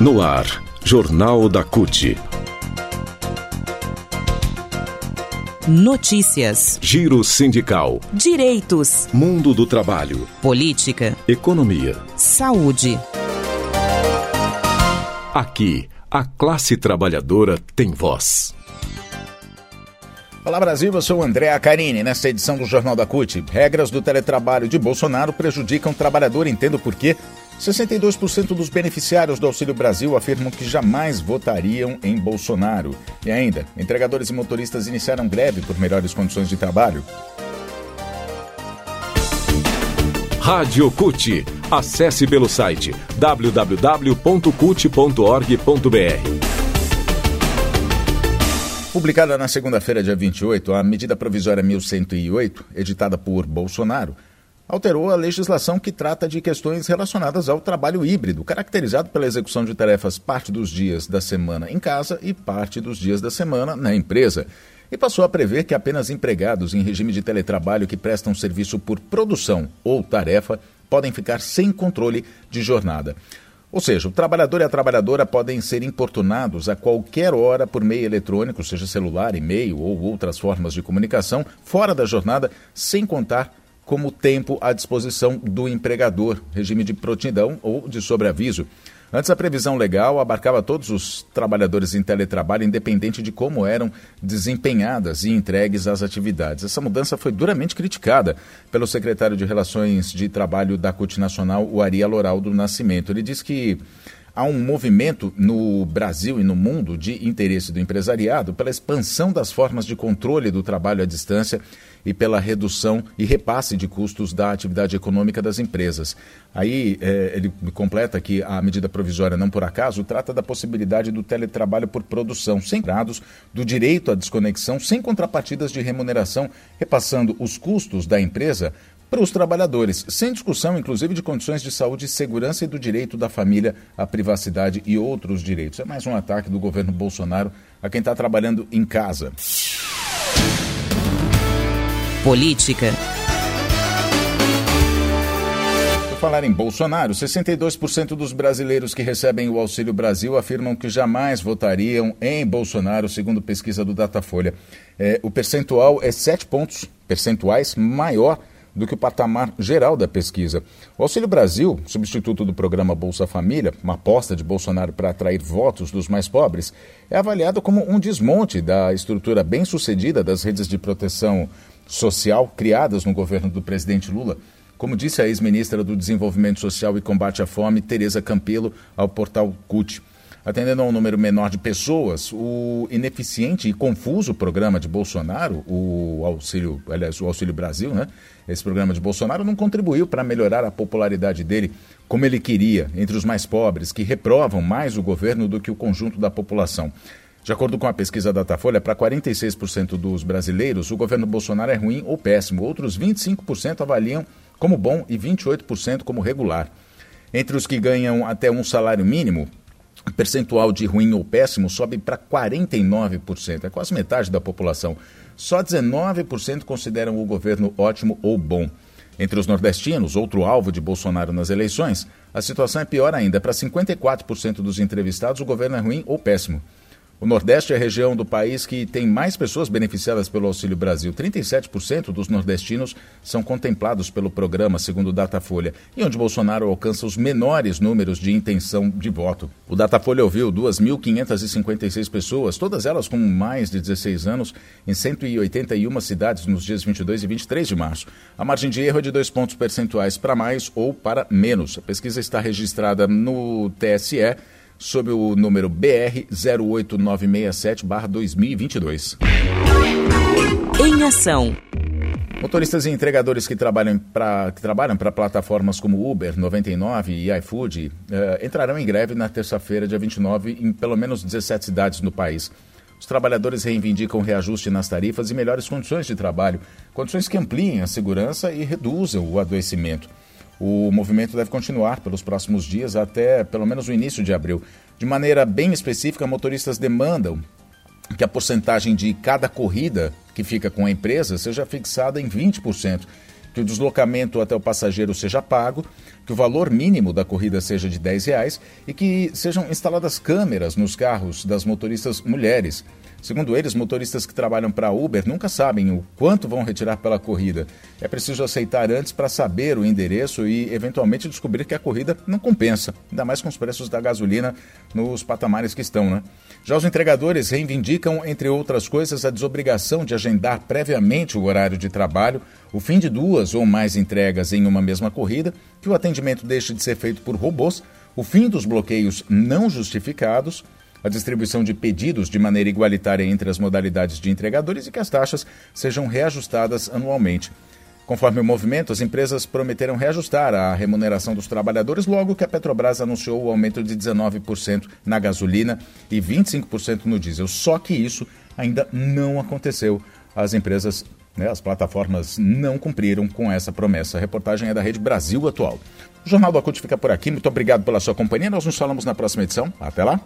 No ar, Jornal da CUT. Notícias. Giro sindical. Direitos. Mundo do trabalho. Política. Economia. Saúde. Aqui, a classe trabalhadora tem voz. Olá Brasil, eu sou o André Acarini. Nesta edição do Jornal da CUT, regras do teletrabalho de Bolsonaro prejudicam o trabalhador. Entendo por quê. 62% dos beneficiários do Auxílio Brasil afirmam que jamais votariam em Bolsonaro. E ainda, entregadores e motoristas iniciaram greve por melhores condições de trabalho. Rádio CUT. Acesse pelo site www.cut.org.br. Publicada na segunda-feira, dia 28, a medida provisória 1108, editada por Bolsonaro, alterou a legislação que trata de questões relacionadas ao trabalho híbrido, caracterizado pela execução de tarefas parte dos dias da semana em casa e parte dos dias da semana na empresa. E passou a prever que apenas empregados em regime de teletrabalho que prestam serviço por produção ou tarefa podem ficar sem controle de jornada. Ou seja, o trabalhador e a trabalhadora podem ser importunados a qualquer hora por meio eletrônico, seja celular, e-mail ou outras formas de comunicação, fora da jornada, sem contar como tempo à disposição do empregador, regime de prontidão ou de sobreaviso. Antes, a previsão legal abarcava todos os trabalhadores em teletrabalho, independente de como eram desempenhadas e entregues as atividades. Essa mudança foi duramente criticada pelo secretário de Relações de Trabalho da CUT Nacional, o Ari Loraldo Nascimento. Ele diz que há um movimento no Brasil e no mundo de interesse do empresariado pela expansão das formas de controle do trabalho à distância e pela redução e repasse de custos da atividade econômica das empresas. Aí é, ele completa que a medida provisória, não por acaso, trata da possibilidade do teletrabalho por produção, sem grados, do direito à desconexão, sem contrapartidas de remuneração, repassando os custos da empresa para os trabalhadores, sem discussão, inclusive, de condições de saúde e segurança e do direito da família à privacidade e outros direitos. É mais um ataque do governo Bolsonaro a quem está trabalhando em casa. Política. Por falar em Bolsonaro, 62% dos brasileiros que recebem o Auxílio Brasil afirmam que jamais votariam em Bolsonaro, segundo pesquisa do Datafolha. É, o percentual é 7 pontos percentuais maior do que o patamar geral da pesquisa. O Auxílio Brasil, substituto do programa Bolsa Família, uma aposta de Bolsonaro para atrair votos dos mais pobres, é avaliado como um desmonte da estrutura bem-sucedida das redes de proteção social criadas no governo do presidente Lula. Como disse a ex-ministra do Desenvolvimento Social e Combate à Fome, Tereza Campelo, ao portal CUT. Atendendo a um número menor de pessoas, o ineficiente e confuso programa de Bolsonaro, o Auxílio, aliás, o Auxílio Brasil, né? Esse programa de Bolsonaro não contribuiu para melhorar a popularidade dele como ele queria entre os mais pobres, que reprovam mais o governo do que o conjunto da população. De acordo com a pesquisa Datafolha, para 46% dos brasileiros, o governo Bolsonaro é ruim ou péssimo. Outros 25% avaliam como bom e 28% como regular. Entre os que ganham até um salário mínimo, percentual de ruim ou péssimo sobe para 49%, é quase metade da população. Só 19% consideram o governo ótimo ou bom. Entre os nordestinos, outro alvo de Bolsonaro nas eleições, a situação é pior ainda. Para 54% dos entrevistados, o governo é ruim ou péssimo. O Nordeste é a região do país que tem mais pessoas beneficiadas pelo Auxílio Brasil. 37% dos nordestinos são contemplados pelo programa, segundo o Datafolha, e onde Bolsonaro alcança os menores números de intenção de voto. O Datafolha ouviu 2.556 pessoas, todas elas com mais de 16 anos, em 181 cidades nos dias 22 e 23 de março. A margem de erro é de dois pontos percentuais para mais ou para menos. A pesquisa está registrada no TSE sob o número BR 08967-2022. Em ação. Motoristas e entregadores que trabalham para plataformas como Uber, 99 e iFood eh, entrarão em greve na terça-feira, dia 29, em pelo menos 17 cidades no país. Os trabalhadores reivindicam reajuste nas tarifas e melhores condições de trabalho, condições que ampliem a segurança e reduzam o adoecimento. O movimento deve continuar pelos próximos dias até pelo menos o início de abril. De maneira bem específica, motoristas demandam que a porcentagem de cada corrida que fica com a empresa seja fixada em 20%, que o deslocamento até o passageiro seja pago, que o valor mínimo da corrida seja de 10 reais e que sejam instaladas câmeras nos carros das motoristas mulheres. Segundo eles, motoristas que trabalham para Uber nunca sabem o quanto vão retirar pela corrida. É preciso aceitar antes para saber o endereço e, eventualmente, descobrir que a corrida não compensa, ainda mais com os preços da gasolina nos patamares que estão, né? Já os entregadores reivindicam, entre outras coisas, a desobrigação de agendar previamente o horário de trabalho, o fim de duas ou mais entregas em uma mesma corrida, que o atendimento deixe de ser feito por robôs, o fim dos bloqueios não justificados a distribuição de pedidos de maneira igualitária entre as modalidades de entregadores e que as taxas sejam reajustadas anualmente. Conforme o movimento, as empresas prometeram reajustar a remuneração dos trabalhadores logo que a Petrobras anunciou o aumento de 19% na gasolina e 25% no diesel. Só que isso ainda não aconteceu. As empresas, né, as plataformas não cumpriram com essa promessa. A reportagem é da Rede Brasil Atual. O Jornal do Acute fica por aqui. Muito obrigado pela sua companhia. Nós nos falamos na próxima edição. Até lá.